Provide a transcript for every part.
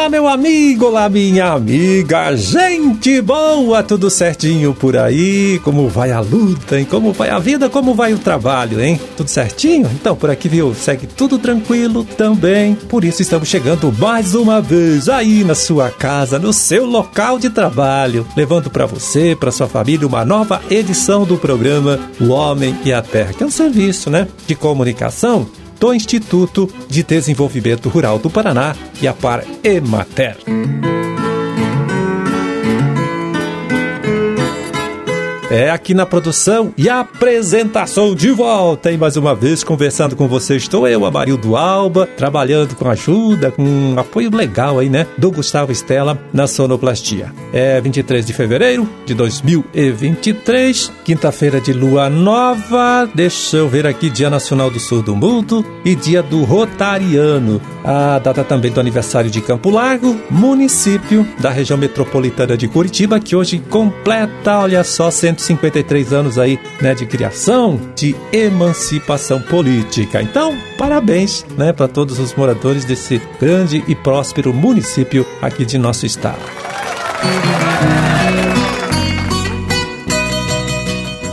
Olá, meu amigo, olá, minha amiga, gente boa, tudo certinho por aí? Como vai a luta, hein? Como vai a vida, como vai o trabalho, hein? Tudo certinho? Então, por aqui, viu? Segue tudo tranquilo também. Por isso, estamos chegando mais uma vez aí na sua casa, no seu local de trabalho, levando para você, para sua família, uma nova edição do programa O Homem e a Terra, que é um serviço, né? De comunicação do Instituto de Desenvolvimento Rural do Paraná e a Par Emater. É aqui na produção e apresentação de volta, e mais uma vez conversando com você. Estou eu, Amarildo Alba, trabalhando com ajuda, com um apoio legal aí, né? Do Gustavo Estela na sonoplastia. É 23 de fevereiro de 2023, quinta-feira de lua nova. Deixa eu ver aqui, Dia Nacional do Surdo Mudo e Dia do Rotariano. A data também do aniversário de Campo Largo, município da região metropolitana de Curitiba, que hoje completa, olha só, 100 153 anos aí, né, de criação, de emancipação política. Então, parabéns, né, para todos os moradores desse grande e próspero município aqui de nosso estado.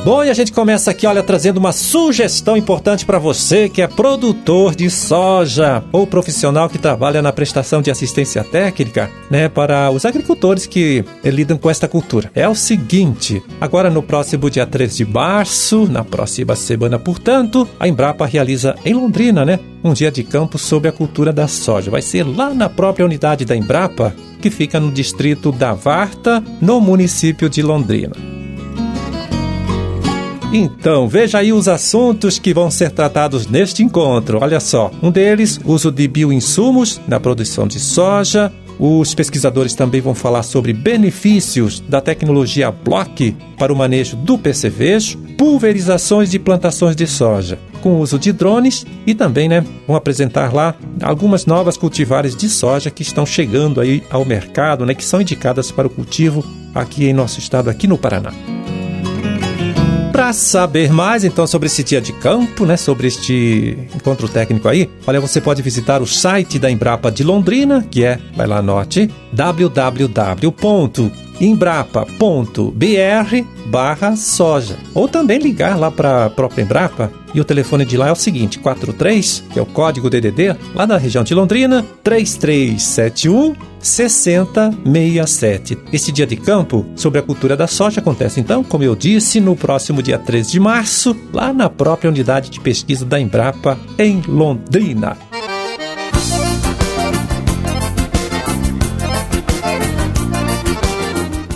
Bom, e a gente começa aqui, olha, trazendo uma sugestão importante para você que é produtor de soja ou profissional que trabalha na prestação de assistência técnica, né, para os agricultores que lidam com esta cultura. É o seguinte, agora no próximo dia 3 de março, na próxima semana, portanto, a Embrapa realiza em Londrina, né, um dia de campo sobre a cultura da soja. Vai ser lá na própria unidade da Embrapa, que fica no distrito da Varta, no município de Londrina. Então, veja aí os assuntos que vão ser tratados neste encontro. Olha só, um deles, uso de bioinsumos na produção de soja. Os pesquisadores também vão falar sobre benefícios da tecnologia Block para o manejo do percevejo, pulverizações de plantações de soja com uso de drones e também, né, vão apresentar lá algumas novas cultivares de soja que estão chegando aí ao mercado, né, que são indicadas para o cultivo aqui em nosso estado, aqui no Paraná. Para saber mais então sobre esse dia de campo, né, sobre este encontro técnico aí, olha, você pode visitar o site da Embrapa de Londrina, que é, vai lá anote, www.embrapa.br barra soja. Ou também ligar lá para a própria Embrapa e o telefone de lá é o seguinte, 43, que é o código DDD, lá da região de Londrina, 3371 6067. Este dia de campo sobre a cultura da soja acontece então, como eu disse, no próximo dia 13 de março, lá na própria unidade de pesquisa da Embrapa em Londrina.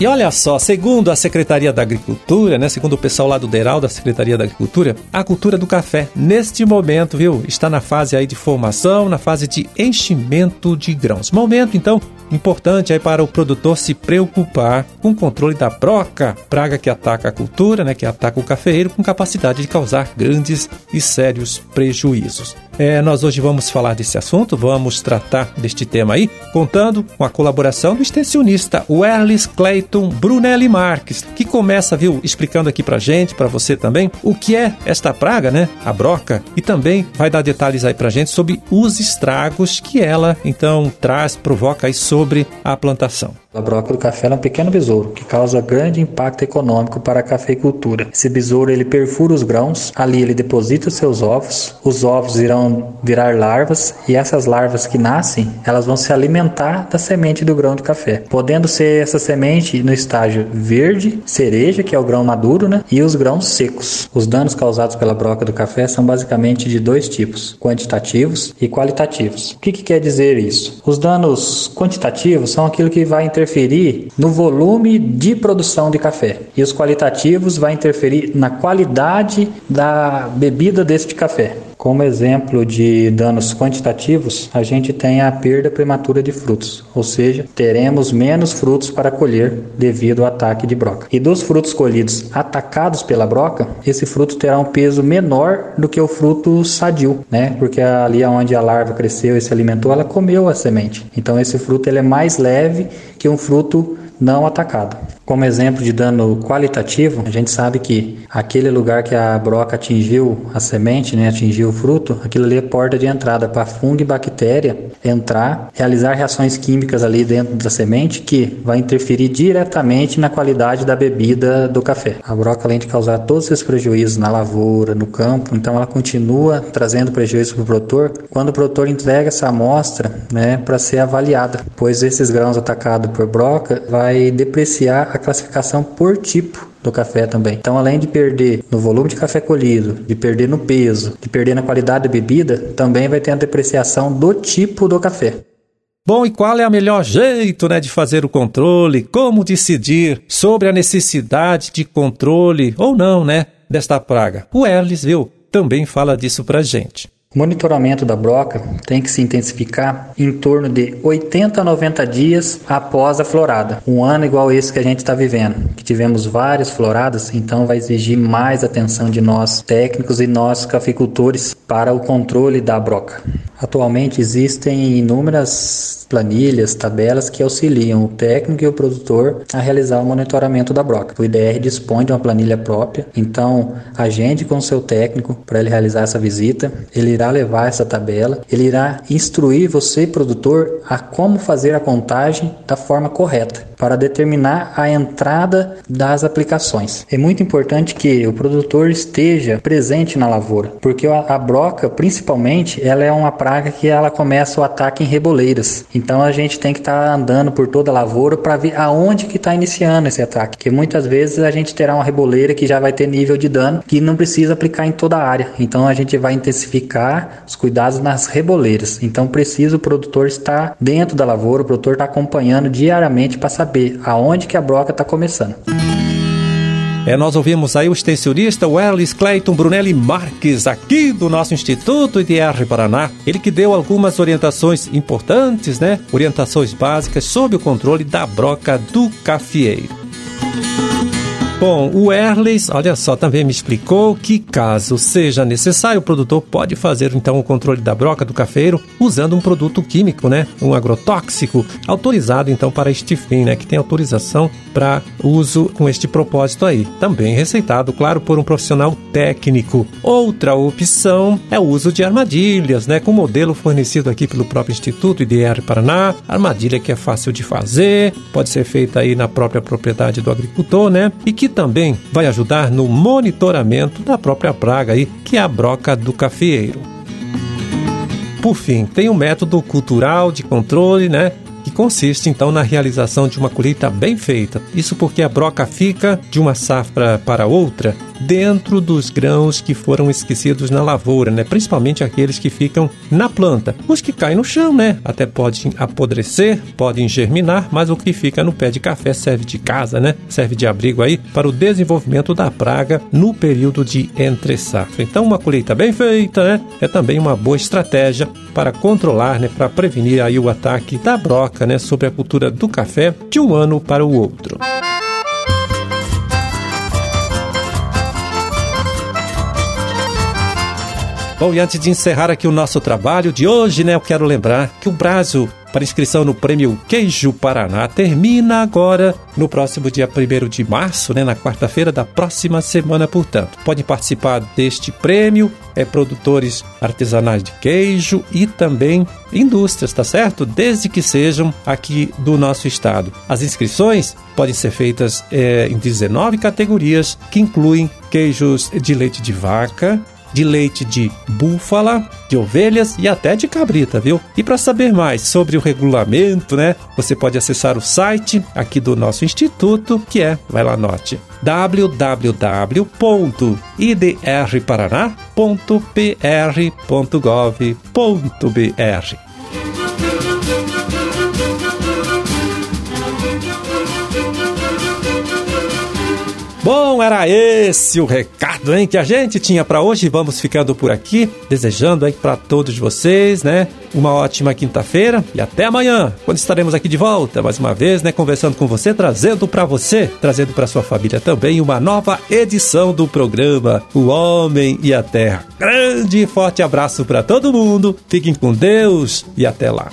E olha só, segundo a Secretaria da Agricultura, né, segundo o pessoal lá do DERAL da Secretaria da Agricultura, a cultura do café, neste momento, viu, está na fase aí de formação, na fase de enchimento de grãos. Momento, então, importante aí para o produtor se preocupar com o controle da broca, praga que ataca a cultura, né, que ataca o cafeeiro, com capacidade de causar grandes e sérios prejuízos. É, nós hoje vamos falar desse assunto, vamos tratar deste tema aí, contando com a colaboração do extensionista Werlis Clayton Brunelli Marques, que começa, viu, explicando aqui pra gente, para você também, o que é esta praga, né, a broca, e também vai dar detalhes aí pra gente sobre os estragos que ela, então, traz, provoca aí sobre a plantação. A broca do café é um pequeno besouro que causa grande impacto econômico para a cafeicultura. Esse besouro ele perfura os grãos, ali ele deposita seus ovos, os ovos irão virar larvas e essas larvas que nascem, elas vão se alimentar da semente do grão de café, podendo ser essa semente no estágio verde, cereja, que é o grão maduro, né, e os grãos secos. Os danos causados pela broca do café são basicamente de dois tipos, quantitativos e qualitativos. O que, que quer dizer isso? Os danos quantitativos são aquilo que vai inter interferir no volume de produção de café e os qualitativos vai interferir na qualidade da bebida deste café. Como exemplo de danos quantitativos, a gente tem a perda prematura de frutos, ou seja, teremos menos frutos para colher devido ao ataque de broca. E dos frutos colhidos atacados pela broca, esse fruto terá um peso menor do que o fruto sadio, né? Porque ali onde a larva cresceu e se alimentou, ela comeu a semente. Então esse fruto ele é mais leve que um fruto não atacado. Como exemplo de dano qualitativo, a gente sabe que aquele lugar que a broca atingiu a semente, né, atingiu o fruto, aquilo ali é porta de entrada para fungo e bactéria entrar, realizar reações químicas ali dentro da semente que vai interferir diretamente na qualidade da bebida do café. A broca, além de causar todos esses prejuízos na lavoura, no campo, então ela continua trazendo prejuízo para o produtor quando o produtor entrega essa amostra né, para ser avaliada, pois esses grãos atacados por broca vai depreciar a classificação por tipo do café também. Então, além de perder no volume de café colhido, de perder no peso, de perder na qualidade da bebida, também vai ter a depreciação do tipo do café. Bom, e qual é o melhor jeito né, de fazer o controle? Como decidir sobre a necessidade de controle ou não né, desta praga? O Erlis, viu, também fala disso pra gente. O monitoramento da broca tem que se intensificar em torno de 80 a 90 dias após a florada. Um ano igual esse que a gente está vivendo, que tivemos várias floradas, então vai exigir mais atenção de nós técnicos e nós cafeicultores para o controle da broca. Atualmente existem inúmeras planilhas, tabelas que auxiliam o técnico e o produtor a realizar o monitoramento da broca. O IDR dispõe de uma planilha própria, então agende com o seu técnico para ele realizar essa visita. Ele irá levar essa tabela, ele irá instruir você, produtor, a como fazer a contagem da forma correta para determinar a entrada das aplicações. É muito importante que o produtor esteja presente na lavoura, porque a, broca, principalmente, ela é uma praga que ela começa o ataque em reboleiras. Então a gente tem que estar tá andando por toda a lavoura para ver aonde que está iniciando esse ataque, porque muitas vezes a gente terá uma reboleira que já vai ter nível de dano que não precisa aplicar em toda a área. Então a gente vai intensificar os cuidados nas reboleiras. Então precisa o produtor estar dentro da lavoura, o produtor está acompanhando diariamente para saber aonde que a broca está começando. É, nós ouvimos aí o extensionista Wellis Clayton Brunelli Marques, aqui do nosso Instituto IDR Paraná. Ele que deu algumas orientações importantes, né? Orientações básicas sobre o controle da broca do cafeeiro. Bom, o Erles, olha só, também me explicou que caso seja necessário, o produtor pode fazer então o controle da broca do cafeiro usando um produto químico, né? Um agrotóxico, autorizado então para este fim, né? Que tem autorização para uso com este propósito aí. Também receitado, claro, por um profissional técnico. Outra opção é o uso de armadilhas, né? Com modelo fornecido aqui pelo próprio Instituto IDR Paraná. Armadilha que é fácil de fazer, pode ser feita aí na própria propriedade do agricultor, né? E que também vai ajudar no monitoramento da própria praga aí, que é a broca do cafeeiro. Por fim, tem um método cultural de controle, né? que consiste então na realização de uma colheita bem feita. Isso porque a broca fica de uma safra para outra dentro dos grãos que foram esquecidos na lavoura, né? Principalmente aqueles que ficam na planta. Os que caem no chão, né? Até podem apodrecer, podem germinar, mas o que fica no pé de café serve de casa, né? Serve de abrigo aí para o desenvolvimento da praga no período de entre safra. Então, uma colheita bem feita, né? É também uma boa estratégia para controlar, né? Para prevenir aí o ataque da broca, né? Sobre a cultura do café de um ano para o outro. Bom, e antes de encerrar aqui o nosso trabalho de hoje, né, eu quero lembrar que o Brasil para inscrição no Prêmio Queijo Paraná termina agora no próximo dia 1 de março, né, na quarta-feira da próxima semana, portanto. Podem participar deste prêmio é, produtores artesanais de queijo e também indústrias, tá certo? Desde que sejam aqui do nosso estado. As inscrições podem ser feitas é, em 19 categorias, que incluem queijos de leite de vaca, de leite de búfala, de ovelhas e até de cabrita, viu? E para saber mais sobre o regulamento, né, você pode acessar o site aqui do nosso instituto, que é, vai lá note, www.idr.paraná.pr.gov.br. Bom, era esse o recado, hein, que a gente tinha para hoje. Vamos ficando por aqui, desejando aí para todos vocês, né, uma ótima quinta-feira e até amanhã, quando estaremos aqui de volta mais uma vez, né, conversando com você, trazendo para você, trazendo para sua família também uma nova edição do programa O Homem e a Terra. Grande e forte abraço para todo mundo. Fiquem com Deus e até lá.